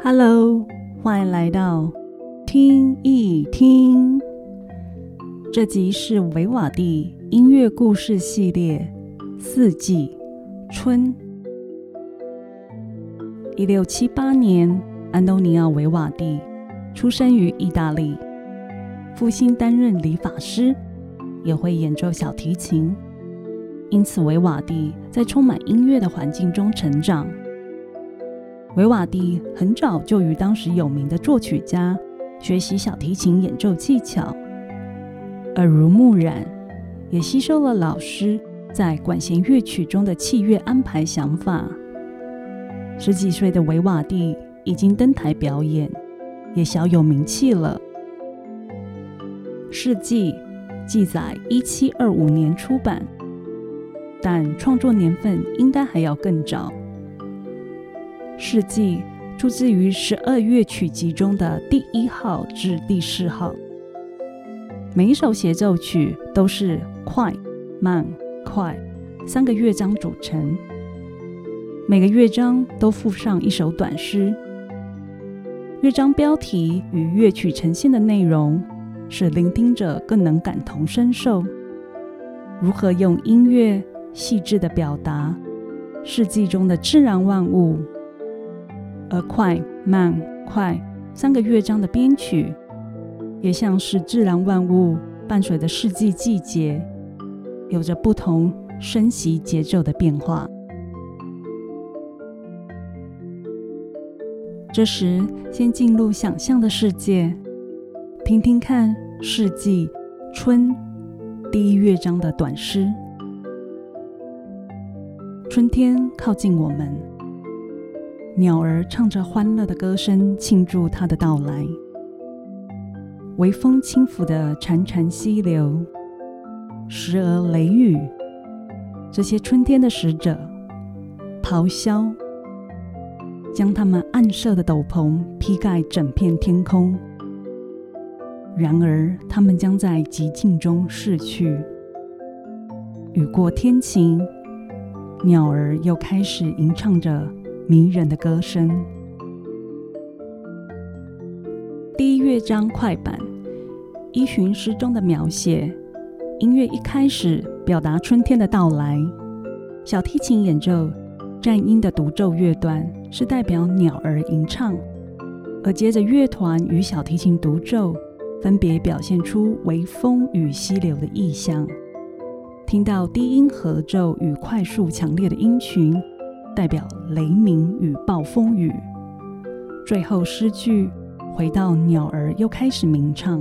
Hello，欢迎来到听一听。这集是维瓦蒂音乐故事系列《四季春》。一六七八年，安东尼奥·维瓦蒂出生于意大利，父亲担任理发师，也会演奏小提琴，因此维瓦蒂在充满音乐的环境中成长。维瓦蒂很早就与当时有名的作曲家学习小提琴演奏技巧，耳濡目染，也吸收了老师在管弦乐曲中的器乐安排想法。十几岁的维瓦蒂已经登台表演，也小有名气了。《事迹》记载一七二五年出版，但创作年份应该还要更早。《世纪》出自于十二乐曲集中的第一号至第四号，每一首协奏曲都是快、慢、快三个乐章组成，每个乐章都附上一首短诗。乐章标题与乐曲呈现的内容，使聆听者更能感同身受。如何用音乐细致的表达世纪中的自然万物？而快慢快三个乐章的编曲，也像是自然万物伴随的四季季节，有着不同升息节奏的变化。这时，先进入想象的世界，听听看四季春第一乐章的短诗。春天靠近我们。鸟儿唱着欢乐的歌声，庆祝它的到来。微风轻拂的潺潺溪流，时而雷雨，这些春天的使者咆哮，将他们暗色的斗篷披盖整片天空。然而，他们将在寂静中逝去。雨过天晴，鸟儿又开始吟唱着。迷人的歌声。第一乐章快板，依循诗中的描写，音乐一开始表达春天的到来。小提琴演奏战音的独奏乐段，是代表鸟儿吟唱；而接着乐团与小提琴独奏，分别表现出微风与溪流的意象。听到低音合奏与快速强烈的音群。代表雷鸣与暴风雨。最后诗句回到鸟儿又开始鸣唱，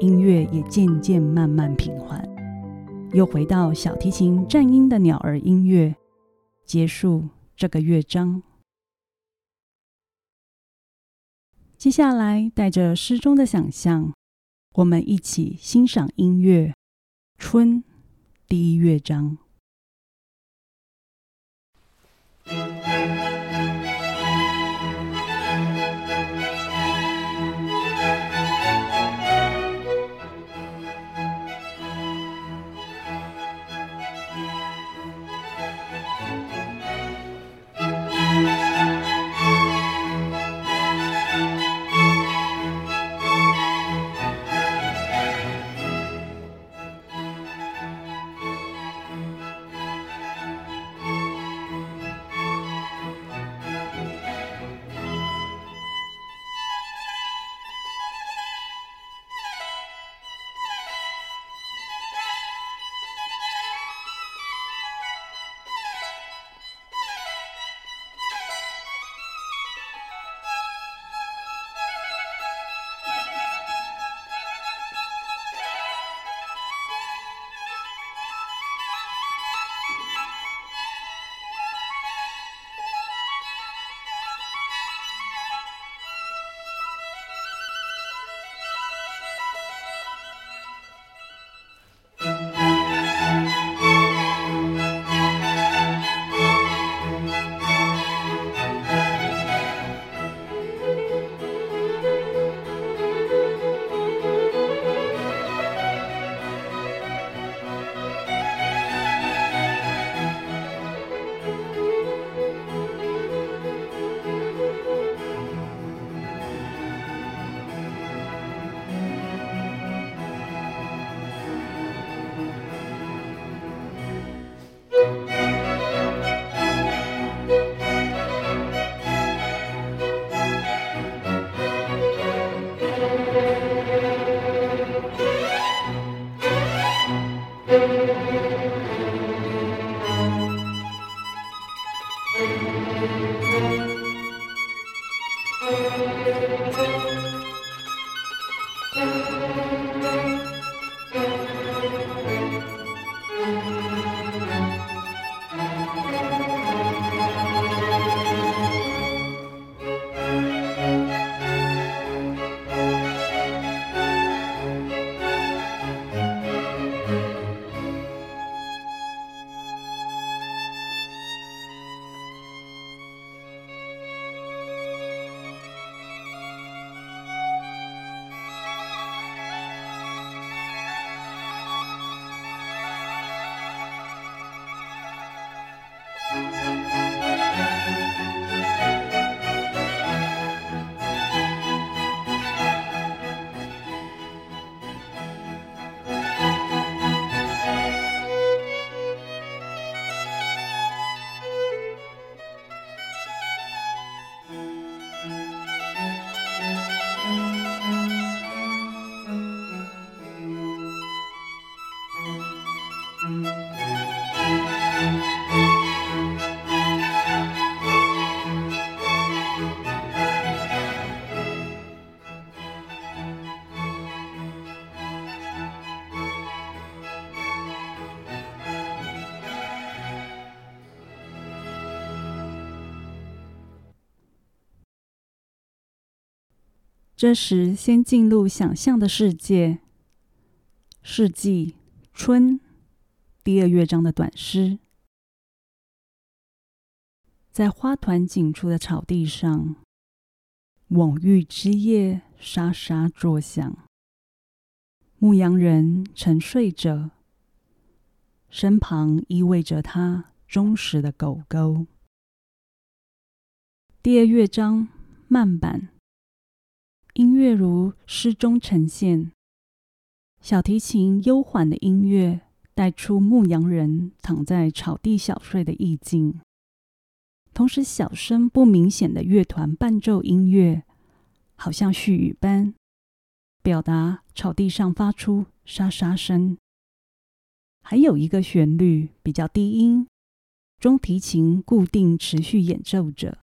音乐也渐渐慢慢平缓，又回到小提琴战音的鸟儿音乐，结束这个乐章。接下来，带着诗中的想象，我们一起欣赏音乐《春》第一乐章。这时，先进入想象的世界。世纪春第二乐章的短诗，在花团锦簇的草地上，蓊郁枝叶沙沙作响。牧羊人沉睡着，身旁依偎着他忠实的狗狗。第二乐章慢板。音乐如诗中呈现，小提琴悠缓的音乐带出牧羊人躺在草地小睡的意境，同时小声不明显的乐团伴奏音乐，好像絮语般，表达草地上发出沙沙声。还有一个旋律比较低音，中提琴固定持续演奏着，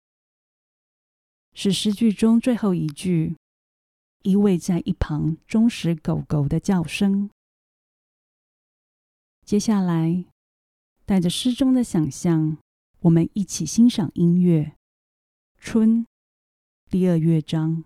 是诗句中最后一句。依偎在一旁忠实狗狗的叫声。接下来，带着诗中的想象，我们一起欣赏音乐《春》第二乐章。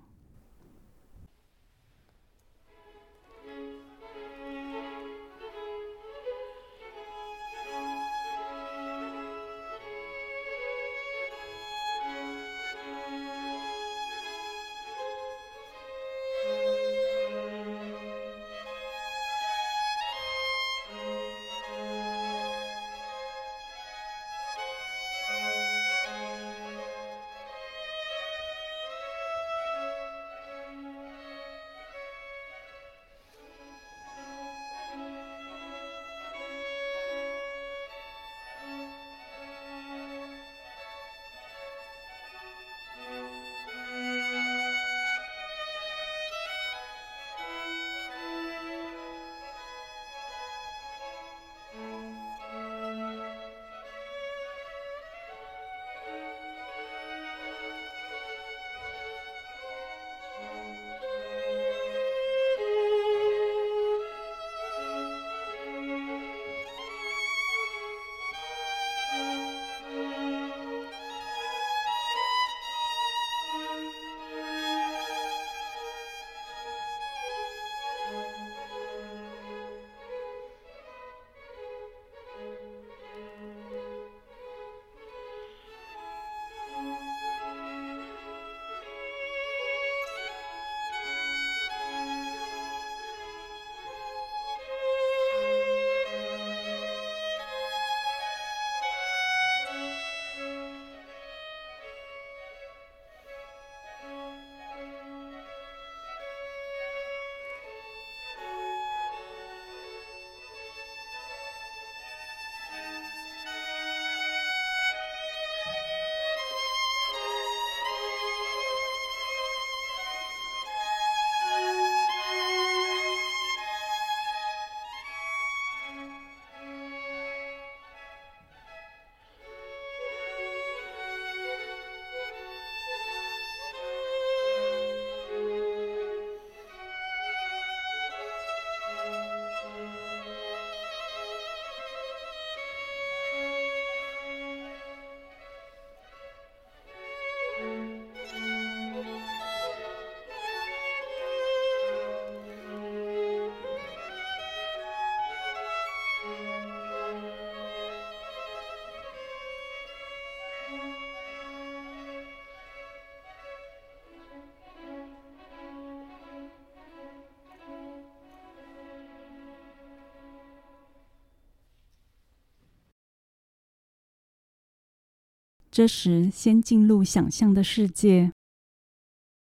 这时，先进入想象的世界。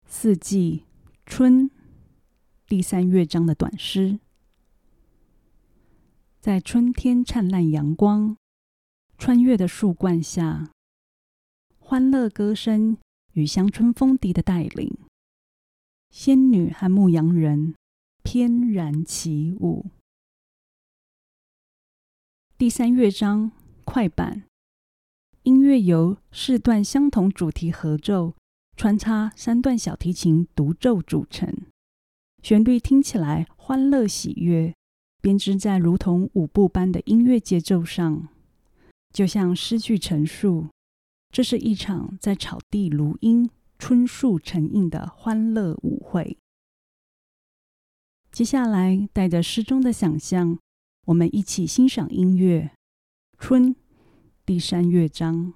四季春第三乐章的短诗，在春天灿烂阳光穿越的树冠下，欢乐歌声与乡村风笛的带领，仙女和牧羊人翩然起舞。第三乐章快板，音乐由四段相同主题合奏。穿插三段小提琴独奏组成，旋律听起来欢乐喜悦，编织在如同舞步般的音乐节奏上，就像诗句陈述。这是一场在草地如茵、春树成荫的欢乐舞会。接下来，带着诗中的想象，我们一起欣赏音乐《春》第三乐章。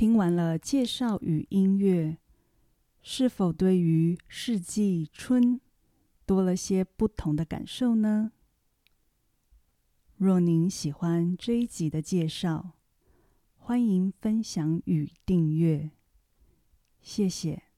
听完了介绍与音乐，是否对于世纪春多了些不同的感受呢？若您喜欢这一集的介绍，欢迎分享与订阅，谢谢。